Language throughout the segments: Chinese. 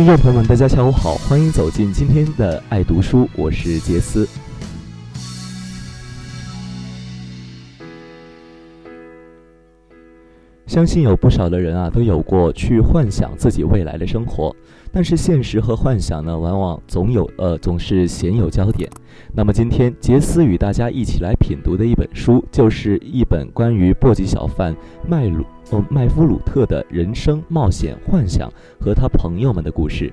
听众朋友们，大家下午好，欢迎走进今天的爱读书，我是杰斯。相信有不少的人啊，都有过去幻想自己未来的生活，但是现实和幻想呢，往往总有呃总是鲜有焦点。那么今天杰斯与大家一起来品读的一本书，就是一本关于簸箕小贩麦鲁。麦夫鲁特的人生冒险、幻想和他朋友们的故事，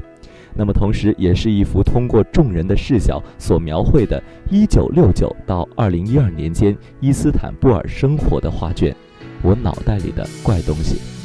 那么同时也是一幅通过众人的视角所描绘的1969到2012年间伊斯坦布尔生活的画卷。我脑袋里的怪东西。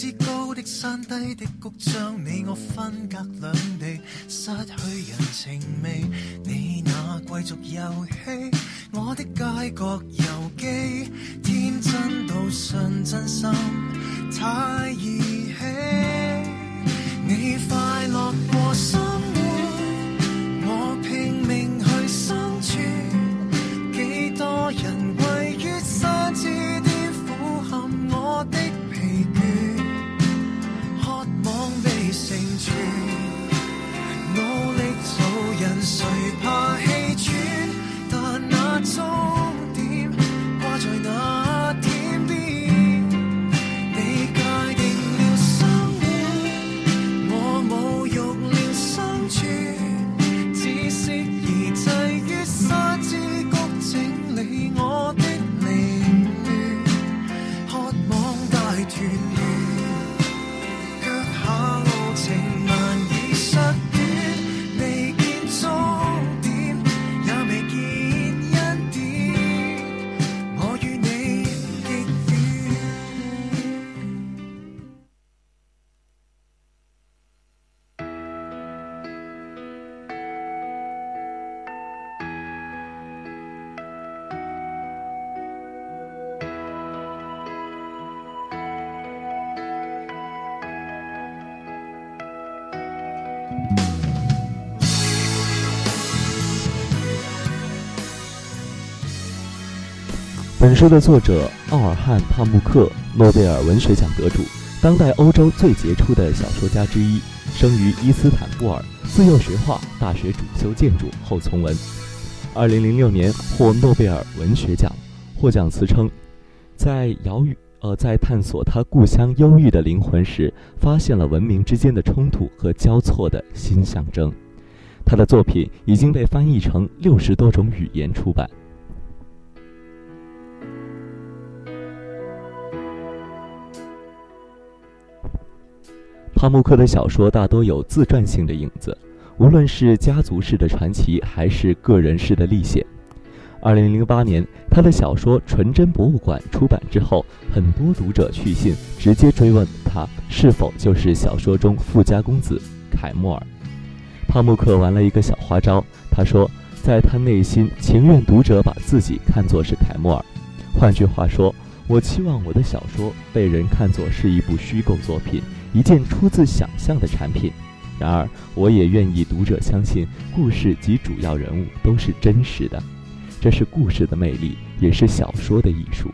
至高的山，低的谷，将你我分隔两地，失去人情味。你那贵族游戏，我的街角游记，天真到信真心，太儿戏。tu 本书的作者奥尔汉·帕慕克，诺贝尔文学奖得主，当代欧洲最杰出的小说家之一，生于伊斯坦布尔，自幼学画，大学主修建筑，后从文。二零零六年获诺贝尔文学奖，获奖词称，在遥远呃在探索他故乡忧郁的灵魂时，发现了文明之间的冲突和交错的新象征。他的作品已经被翻译成六十多种语言出版。帕慕克的小说大多有自传性的影子，无论是家族式的传奇，还是个人式的历险。二零零八年，他的小说《纯真博物馆》出版之后，很多读者去信，直接追问他是否就是小说中富家公子凯莫尔。帕慕克玩了一个小花招，他说，在他内心情愿读者把自己看作是凯莫尔。换句话说，我期望我的小说被人看作是一部虚构作品，一件出自想象的产品。然而，我也愿意读者相信，故事及主要人物都是真实的。这是故事的魅力，也是小说的艺术。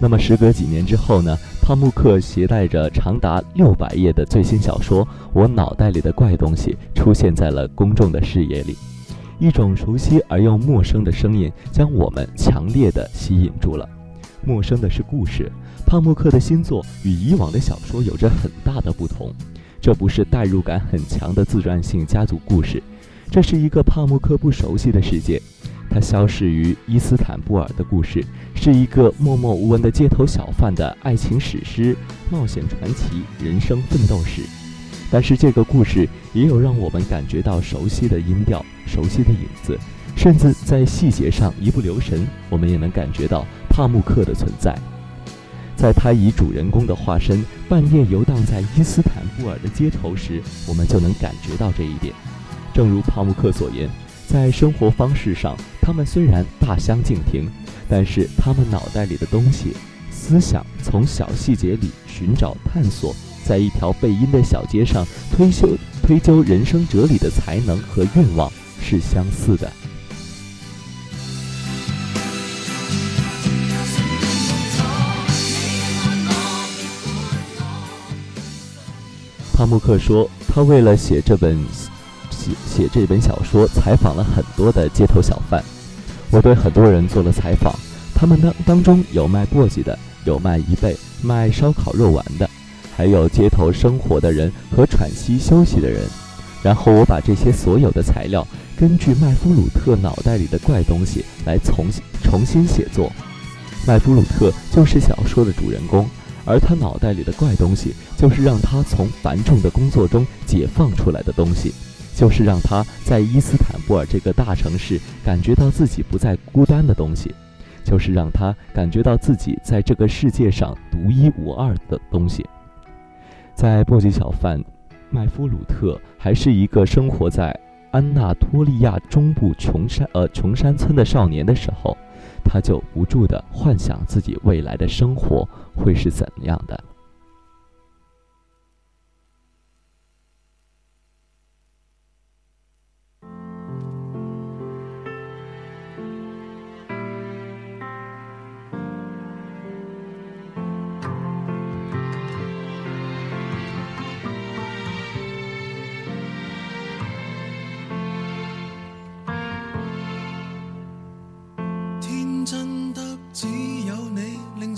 那么，时隔几年之后呢？帕慕克携带着长达六百页的最新小说《我脑袋里的怪东西》出现在了公众的视野里。一种熟悉而又陌生的声音将我们强烈的吸引住了。陌生的是故事。帕慕克的新作与以往的小说有着很大的不同，这不是代入感很强的自传性家族故事，这是一个帕慕克不熟悉的世界。他消逝于伊斯坦布尔的故事，是一个默默无闻的街头小贩的爱情史诗、冒险传奇、人生奋斗史。但是这个故事也有让我们感觉到熟悉的音调、熟悉的影子，甚至在细节上一不留神，我们也能感觉到帕慕克的存在。在他以主人公的化身半夜游荡在伊斯坦布尔的街头时，我们就能感觉到这一点。正如帕慕克所言，在生活方式上，他们虽然大相径庭，但是他们脑袋里的东西、思想，从小细节里寻找、探索，在一条背阴的小街上推修、推究人生哲理的才能和愿望是相似的。帕慕克说：“他为了写这本写这本小说，采访了很多的街头小贩。我对很多人做了采访，他们当当中有卖簸箕的，有卖贻贝、卖烧烤肉丸的，还有街头生活的人和喘息休息的人。然后我把这些所有的材料，根据麦夫鲁特脑袋里的怪东西来重新重新写作。麦夫鲁特就是小说的主人公。”而他脑袋里的怪东西，就是让他从繁重的工作中解放出来的东西，就是让他在伊斯坦布尔这个大城市感觉到自己不再孤单的东西，就是让他感觉到自己在这个世界上独一无二的东西。在簸箕小贩麦夫鲁特还是一个生活在安纳托利亚中部穷山呃穷山村的少年的时候。他就不住地幻想自己未来的生活会是怎样的。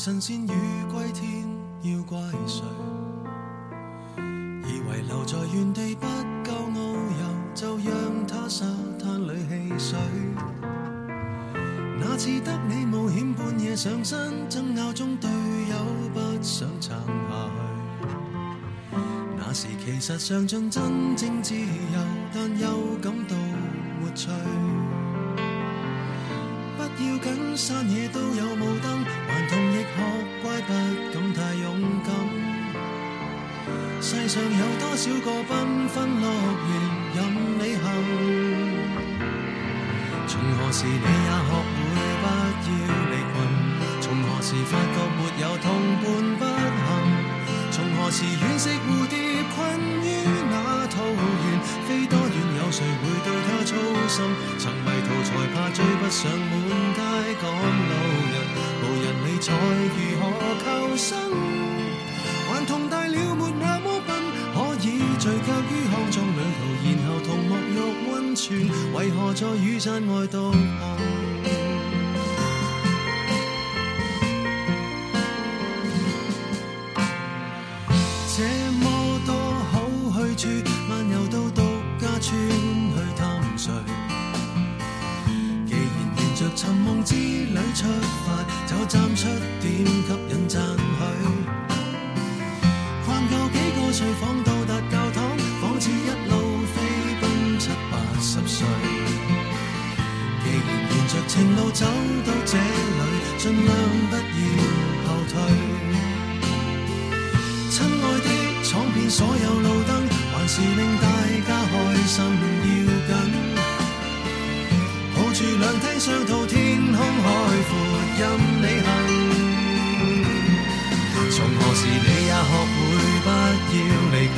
神仙鱼归天，要怪谁？以为留在原地不够遨游，就让他沙滩里戏水。那次得你冒险半夜上山，争拗中队友不想撑下去。那时其实尝尽真正自由，但又感到没趣。山野都有雾灯，顽童亦学乖，不敢太勇敢。世上有多少个缤纷乐园任你行？从何时你也学会不要离群？从何时发觉没有同伴不行？从何时惋惜蝴蝶困于那桃操心？曾迷途才怕追不上满街。赶路人，无人理睬，如何求生？还同大了没那么笨，可以聚脚于康庄旅途，然后同沐浴温泉，为何在雨伞外独行？沿路走到这里尽量不要后退亲爱的闯遍所有路灯还是令大家开心要紧抱住两厅双套天空海阔任你行从何时你也学会不要离群？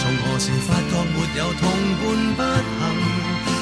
从何时发觉没有同伴不行？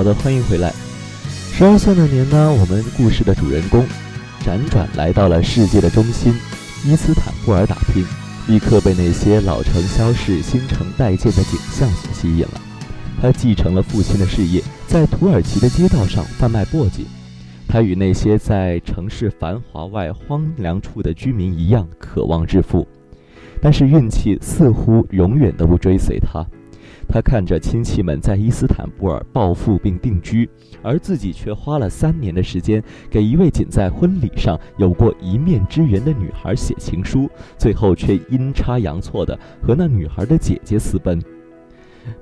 好的，欢迎回来。十二岁那年呢，我们故事的主人公辗转来到了世界的中心伊斯坦布尔打拼，立刻被那些老城消逝、新城待建的景象所吸引了。他继承了父亲的事业，在土耳其的街道上贩卖簸箕。他与那些在城市繁华外荒凉处的居民一样，渴望致富，但是运气似乎永远都不追随他。他看着亲戚们在伊斯坦布尔暴富并定居，而自己却花了三年的时间给一位仅在婚礼上有过一面之缘的女孩写情书，最后却阴差阳错的和那女孩的姐姐私奔。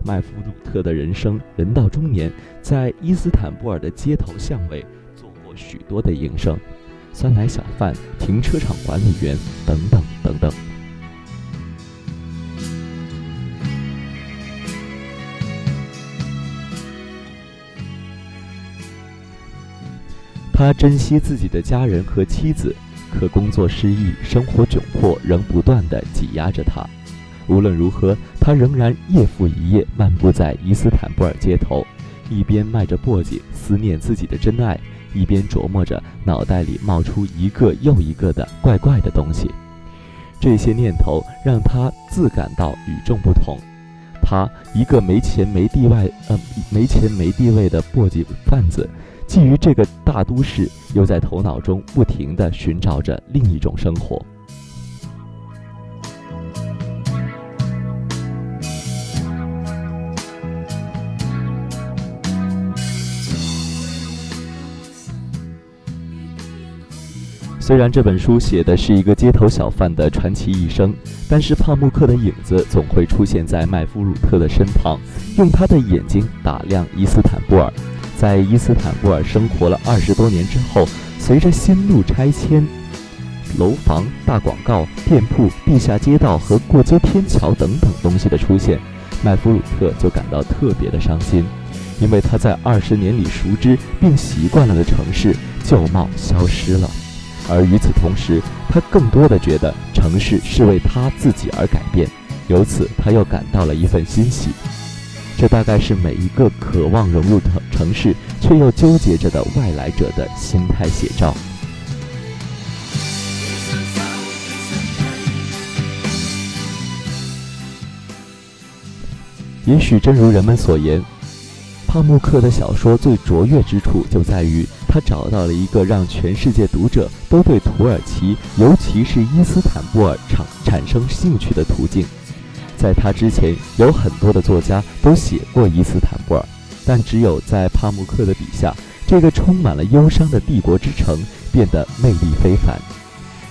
麦弗鲁特的人生，人到中年，在伊斯坦布尔的街头巷尾做过许多的营生，酸奶小贩、停车场管理员等等等等。他珍惜自己的家人和妻子，可工作失意，生活窘迫，仍不断地挤压着他。无论如何，他仍然夜复一夜漫步在伊斯坦布尔街头，一边迈着簸箕思念自己的真爱，一边琢磨着脑袋里冒出一个又一个的怪怪的东西。这些念头让他自感到与众不同。他一个没钱没地位，呃，没钱没地位的簸箕贩子。基于这个大都市，又在头脑中不停地寻找着另一种生活。虽然这本书写的是一个街头小贩的传奇一生，但是帕慕克的影子总会出现在麦夫鲁特的身旁，用他的眼睛打量伊斯坦布尔。在伊斯坦布尔生活了二十多年之后，随着新路拆迁、楼房、大广告、店铺、地下街道和过街天桥等等东西的出现，麦弗鲁特就感到特别的伤心，因为他在二十年里熟知并习惯了的城市旧貌消失了，而与此同时，他更多的觉得城市是为他自己而改变，由此他又感到了一份欣喜。这大概是每一个渴望融入城城市却又纠结着的外来者的心态写照。也许正如人们所言，帕慕克的小说最卓越之处就在于他找到了一个让全世界读者都对土耳其，尤其是伊斯坦布尔产产生兴趣的途径。在他之前，有很多的作家都写过伊斯坦布尔，但只有在帕慕克的笔下，这个充满了忧伤的帝国之城变得魅力非凡。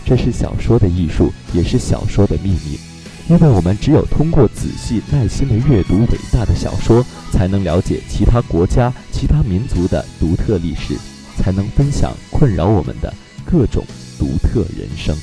这是小说的艺术，也是小说的秘密，因为我们只有通过仔细耐心的阅读伟大的小说，才能了解其他国家、其他民族的独特历史，才能分享困扰我们的各种独特人生。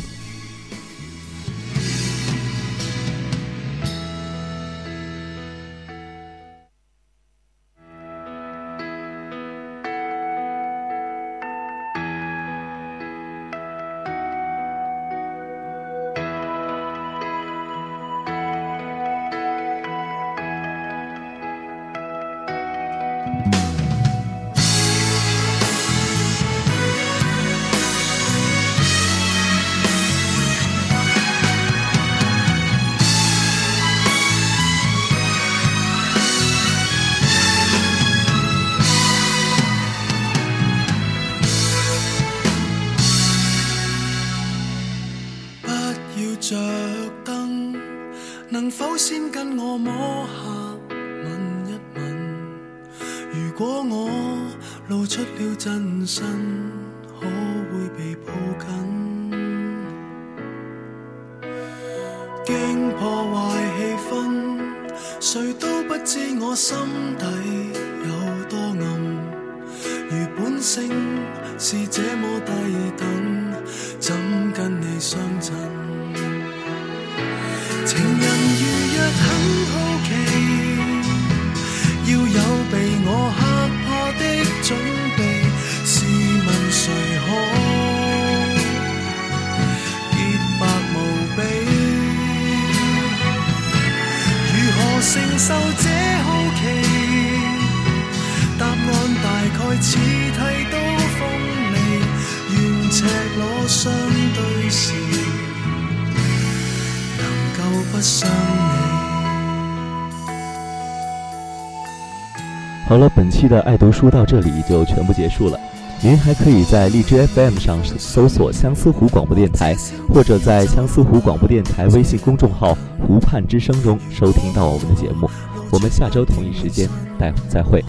先跟我摸下吻一吻？如果我露出了真身，可会被抱紧？惊破坏气氛，谁都不知我心底有多暗。如本性是这么低等，怎跟你相衬？似剃刀鋒利，願赤裸相對時，能夠不傷你。好了，本期的爱读书到这里就全部结束了。您还可以在荔枝 FM 上搜索相思湖广播电台，或者在相思湖广播电台微信公众号“湖畔之声”中收听到我们的节目。我们下周同一时间再再会。